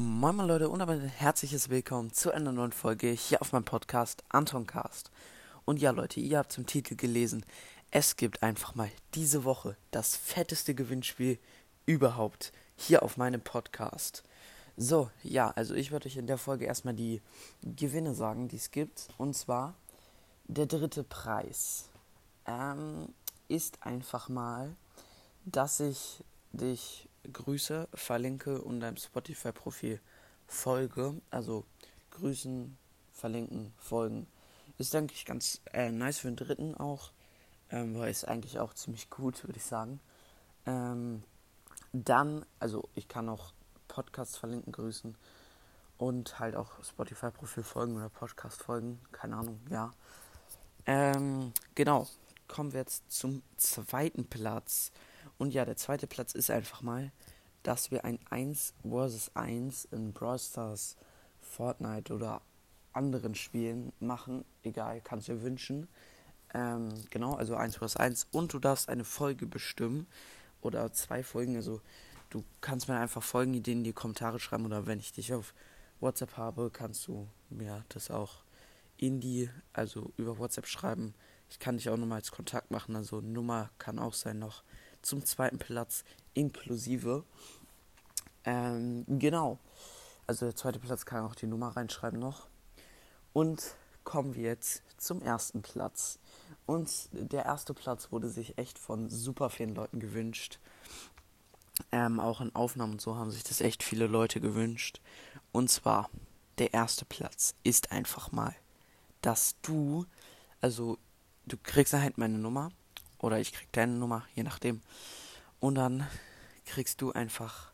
Moin moin Leute und damit ein herzliches Willkommen zu einer neuen Folge hier auf meinem Podcast Antoncast. Und ja Leute, ihr habt zum Titel gelesen, es gibt einfach mal diese Woche das fetteste Gewinnspiel überhaupt hier auf meinem Podcast. So, ja, also ich würde euch in der Folge erstmal die Gewinne sagen, die es gibt. Und zwar der dritte Preis ähm, ist einfach mal, dass ich dich grüße, verlinke und deinem Spotify-Profil folge. Also grüßen, verlinken, folgen. Ist, denke ich, ganz äh, nice für den dritten auch. Ähm, weil ist eigentlich auch ziemlich gut, würde ich sagen. Ähm, dann, also ich kann auch Podcasts verlinken, grüßen und halt auch Spotify-Profil folgen oder Podcast folgen. Keine Ahnung, ja. Ähm, genau. Kommen wir jetzt zum zweiten Platz. Und ja, der zweite Platz ist einfach mal, dass wir ein 1 vs 1 in Brawl Stars, Fortnite oder anderen Spielen machen. Egal, kannst du dir wünschen. Ähm, genau, also 1 vs 1. Und du darfst eine Folge bestimmen. Oder zwei Folgen. Also du kannst mir einfach Folgenideen in die Kommentare schreiben. Oder wenn ich dich auf WhatsApp habe, kannst du mir das auch in die, also über WhatsApp schreiben. Ich kann dich auch nochmal als Kontakt machen. Also Nummer kann auch sein noch zum zweiten Platz inklusive. Ähm, genau. Also der zweite Platz kann auch die Nummer reinschreiben noch. Und kommen wir jetzt zum ersten Platz. Und der erste Platz wurde sich echt von super vielen Leuten gewünscht. Ähm, auch in Aufnahmen und so haben sich das echt viele Leute gewünscht. Und zwar, der erste Platz ist einfach mal, dass du, also du kriegst halt meine Nummer oder ich krieg deine Nummer, je nachdem. Und dann kriegst du einfach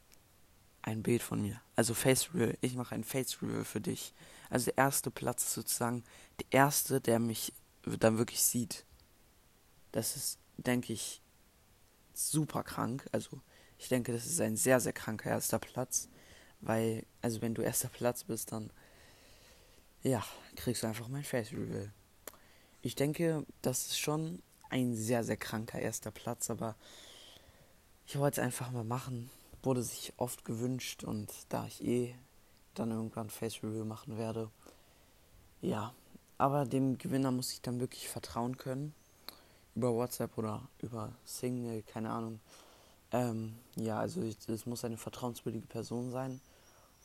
ein Bild von mir. Also Face Reveal. Ich mache ein Face Reveal für dich. Also der erste Platz sozusagen der erste, der mich dann wirklich sieht. Das ist, denke ich, super krank. Also ich denke, das ist ein sehr, sehr kranker erster Platz. Weil, also wenn du erster Platz bist, dann ja, kriegst du einfach mein Face Reveal. Ich denke, das ist schon ein sehr, sehr kranker erster Platz, aber ich wollte es einfach mal machen. Wurde sich oft gewünscht und da ich eh dann irgendwann Face Review machen werde, ja, aber dem Gewinner muss ich dann wirklich vertrauen können. Über WhatsApp oder über Single, keine Ahnung. Ähm, ja, also es muss eine vertrauenswürdige Person sein.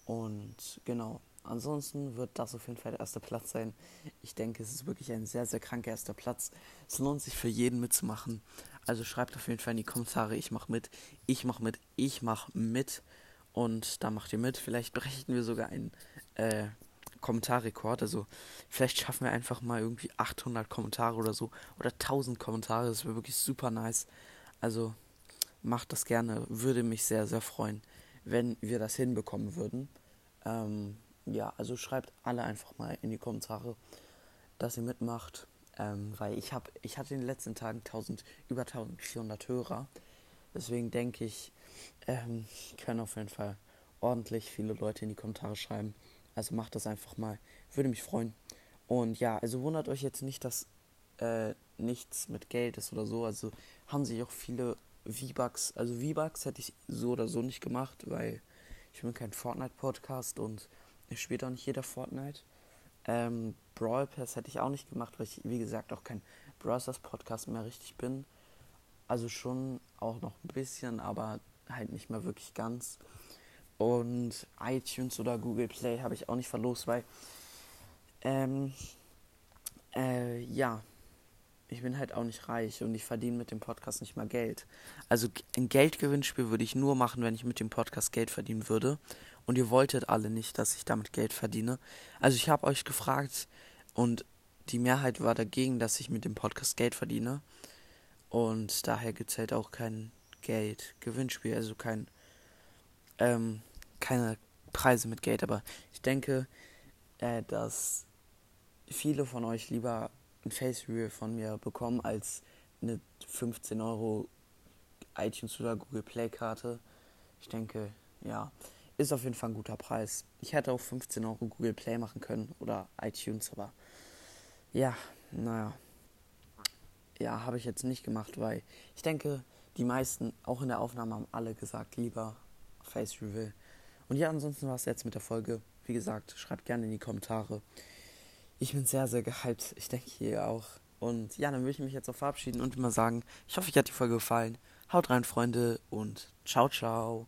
Und genau, Ansonsten wird das auf jeden Fall der erste Platz sein. Ich denke, es ist wirklich ein sehr, sehr kranker erster Platz. Es lohnt sich für jeden mitzumachen. Also schreibt auf jeden Fall in die Kommentare, ich mache mit, ich mache mit, ich mache mit. Und da macht ihr mit. Vielleicht berechnen wir sogar einen äh, Kommentarrekord. Also vielleicht schaffen wir einfach mal irgendwie 800 Kommentare oder so. Oder 1000 Kommentare. Das wäre wirklich super nice. Also macht das gerne. Würde mich sehr, sehr freuen, wenn wir das hinbekommen würden. Ähm, ja, also schreibt alle einfach mal in die Kommentare, dass ihr mitmacht. Ähm, weil ich habe, ich hatte in den letzten Tagen 1000, über 1400 Hörer. Deswegen denke ich, ähm, können auf jeden Fall ordentlich viele Leute in die Kommentare schreiben. Also macht das einfach mal. Würde mich freuen. Und ja, also wundert euch jetzt nicht, dass äh, nichts mit Geld ist oder so. Also haben sich auch viele V-Bucks. Also V-Bucks hätte ich so oder so nicht gemacht, weil ich bin kein Fortnite-Podcast und ich spiele auch nicht jeder Fortnite. Ähm, Brawl Pass hätte ich auch nicht gemacht, weil ich, wie gesagt, auch kein Brawl Stars Podcast mehr richtig bin. Also schon auch noch ein bisschen, aber halt nicht mehr wirklich ganz. Und iTunes oder Google Play habe ich auch nicht verlost, weil ähm, äh, ja, ich bin halt auch nicht reich und ich verdiene mit dem Podcast nicht mal Geld. Also ein Geldgewinnspiel würde ich nur machen, wenn ich mit dem Podcast Geld verdienen würde und ihr wolltet alle nicht, dass ich damit Geld verdiene. Also ich habe euch gefragt und die Mehrheit war dagegen, dass ich mit dem Podcast Geld verdiene. Und daher gibt es halt auch kein Geld-Gewinnspiel, also kein, ähm, keine Preise mit Geld. Aber ich denke, äh, dass viele von euch lieber ein Face Review von mir bekommen als eine 15 Euro iTunes oder Google Play Karte. Ich denke, ja ist auf jeden Fall ein guter Preis. Ich hätte auch 15 Euro Google Play machen können oder iTunes, aber ja, naja. Ja, habe ich jetzt nicht gemacht, weil ich denke, die meisten, auch in der Aufnahme, haben alle gesagt, lieber Face Reveal. Und ja, ansonsten war es jetzt mit der Folge. Wie gesagt, schreibt gerne in die Kommentare. Ich bin sehr, sehr gehypt. Ich denke hier auch. Und ja, dann würde ich mich jetzt auch verabschieden und immer sagen, ich hoffe, euch hat die Folge gefallen. Haut rein, Freunde, und ciao, ciao.